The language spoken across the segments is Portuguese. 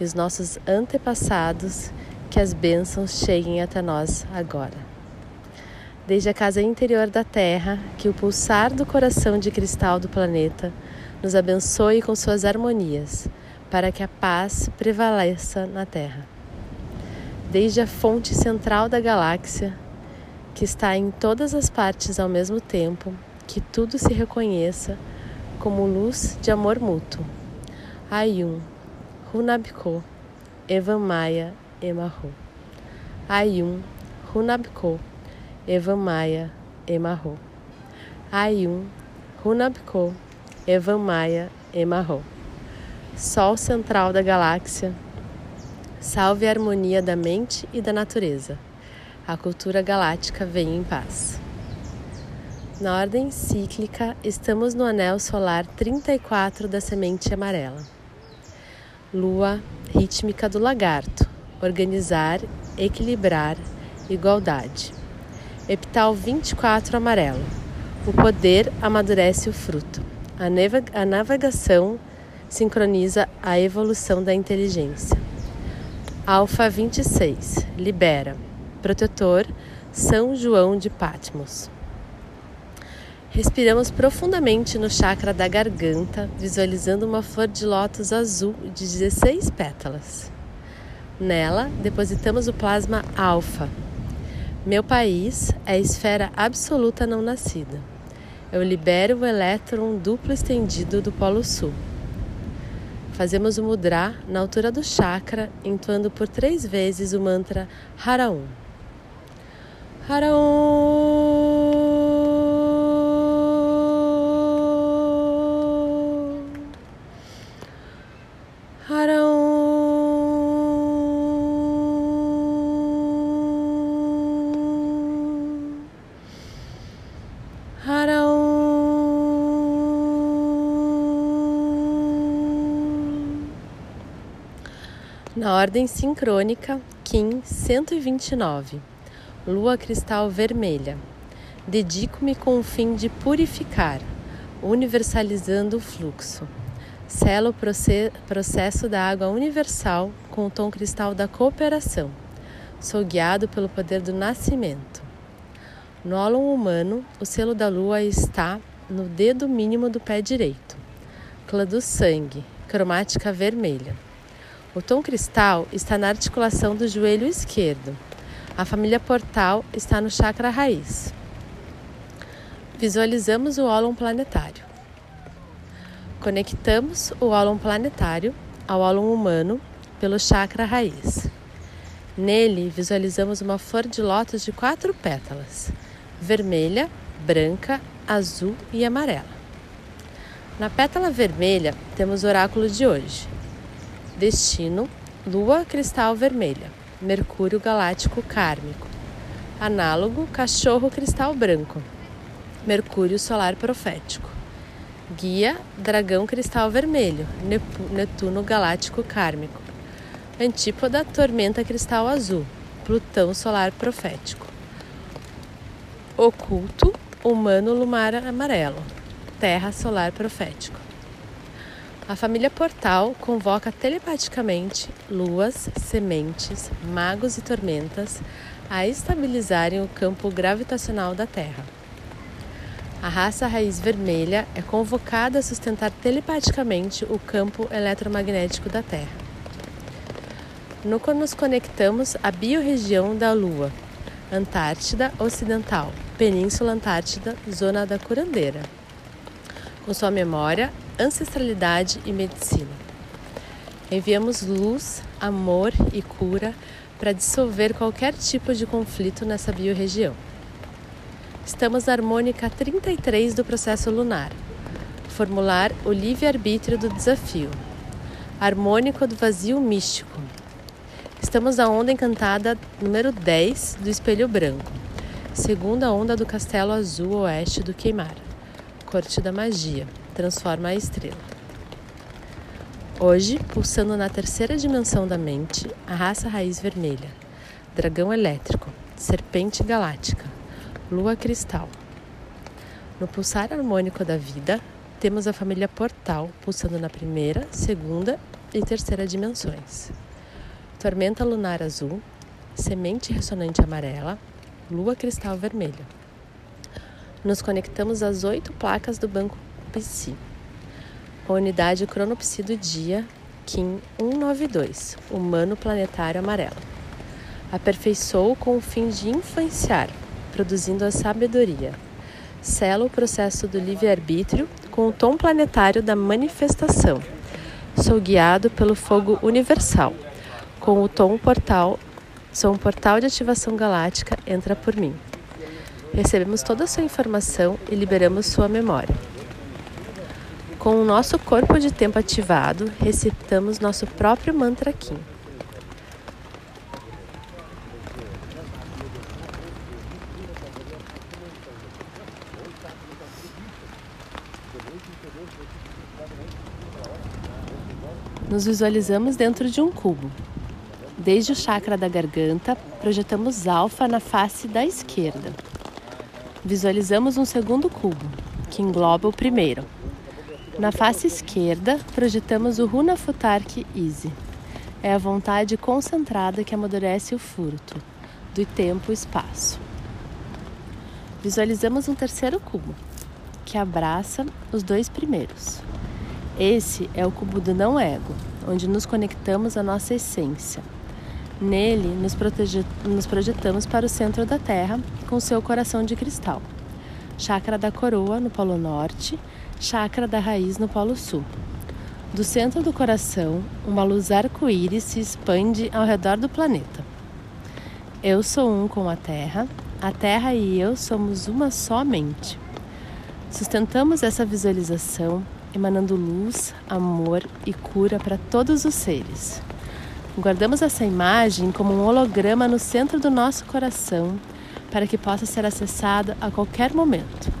e os nossos antepassados, que as bênçãos cheguem até nós agora. Desde a casa interior da Terra, que o pulsar do coração de cristal do planeta nos abençoe com suas harmonias, para que a paz prevaleça na Terra. Desde a fonte central da galáxia, que está em todas as partes ao mesmo tempo, que tudo se reconheça como luz de amor mútuo. Ayum Runabko, Evan Maia, Emarro. Ayum, Runabko, Evan Maia, Emarro. Ayum, Runabko, Evan Maia, Emarro. Sol central da galáxia, salve a harmonia da mente e da natureza. A cultura galáctica vem em paz. Na ordem cíclica, estamos no anel solar 34 da semente amarela. Lua rítmica do lagarto, organizar, equilibrar, igualdade. Epital 24 amarelo. O poder amadurece o fruto. A, navegação sincroniza a evolução da inteligência. Alfa 26. Libera. Protetor São João de Patmos. Respiramos profundamente no chakra da garganta, visualizando uma flor de lótus azul de 16 pétalas. Nela, depositamos o plasma alfa. Meu país é a esfera absoluta não nascida. Eu libero o elétron duplo estendido do Polo Sul. Fazemos o mudra na altura do chakra, entoando por três vezes o mantra Haraum. Haraum. Na ordem sincrônica, Kim 129, Lua cristal vermelha. Dedico-me com o fim de purificar, universalizando o fluxo. Selo o processo da água universal com o tom cristal da cooperação. Sou guiado pelo poder do nascimento. No ólon humano, o selo da lua está no dedo mínimo do pé direito. Clã do sangue, cromática vermelha. O tom cristal está na articulação do joelho esquerdo. A família portal está no chakra raiz. Visualizamos o ólon planetário. Conectamos o ólon planetário ao ólon humano pelo chakra raiz. Nele, visualizamos uma flor de lótus de quatro pétalas: vermelha, branca, azul e amarela. Na pétala vermelha, temos o oráculo de hoje, Destino: Lua cristal vermelha, Mercúrio galáctico kármico. Análogo: Cachorro cristal branco, Mercúrio solar profético. Guia: Dragão cristal vermelho, Netuno galáctico kármico. Antípoda: Tormenta cristal azul, Plutão solar profético. Oculto: Humano lumar amarelo, Terra solar profético. A família Portal convoca telepaticamente luas, sementes, magos e tormentas a estabilizarem o campo gravitacional da Terra. A raça raiz vermelha é convocada a sustentar telepaticamente o campo eletromagnético da Terra. Nunca nos conectamos à biorregião da Lua, Antártida Ocidental, Península Antártida, Zona da Curandeira, com sua memória, ancestralidade e medicina. Enviamos luz, amor e cura para dissolver qualquer tipo de conflito nessa biorregião. Estamos na harmônica 33 do processo lunar. Formular o livre-arbítrio do desafio. Harmônico do vazio místico Estamos na onda encantada número 10 do Espelho Branco, segunda onda do Castelo Azul Oeste do Queimar, Corte da Magia, transforma a estrela. Hoje, pulsando na terceira dimensão da mente, a raça raiz vermelha, dragão elétrico, serpente galáctica, lua cristal. No pulsar harmônico da vida, temos a família portal pulsando na primeira, segunda e terceira dimensões tormenta lunar azul, semente ressonante amarela, lua cristal vermelha. Nos conectamos às oito placas do banco Psi. A unidade cronopsi do dia, Kim 192, humano planetário amarelo. Aperfeiçoou com o fim de influenciar, produzindo a sabedoria. Sela o processo do livre-arbítrio com o tom planetário da manifestação. Sou guiado pelo fogo universal com o tom portal, sou um portal de ativação galáctica, entra por mim. Recebemos toda a sua informação e liberamos sua memória. Com o nosso corpo de tempo ativado, recitamos nosso próprio mantra Kim. Nos visualizamos dentro de um cubo. Desde o chakra da garganta, projetamos alfa na face da esquerda. Visualizamos um segundo cubo, que engloba o primeiro. Na face esquerda, projetamos o Runa Futark Easy. É a vontade concentrada que amadurece o furto, do tempo e espaço. Visualizamos um terceiro cubo, que abraça os dois primeiros. Esse é o cubo do não ego, onde nos conectamos à nossa essência Nele, nos, protege... nos projetamos para o centro da Terra com seu coração de cristal. Chakra da coroa no Polo Norte, chakra da raiz no Polo Sul. Do centro do coração, uma luz arco-íris se expande ao redor do planeta. Eu sou um com a Terra, a Terra e eu somos uma só mente. Sustentamos essa visualização emanando luz, amor e cura para todos os seres. Guardamos essa imagem como um holograma no centro do nosso coração para que possa ser acessada a qualquer momento.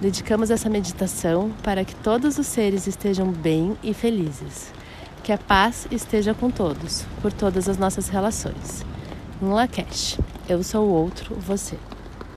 Dedicamos essa meditação para que todos os seres estejam bem e felizes. Que a paz esteja com todos, por todas as nossas relações. Um Lakesh, eu sou o outro, você.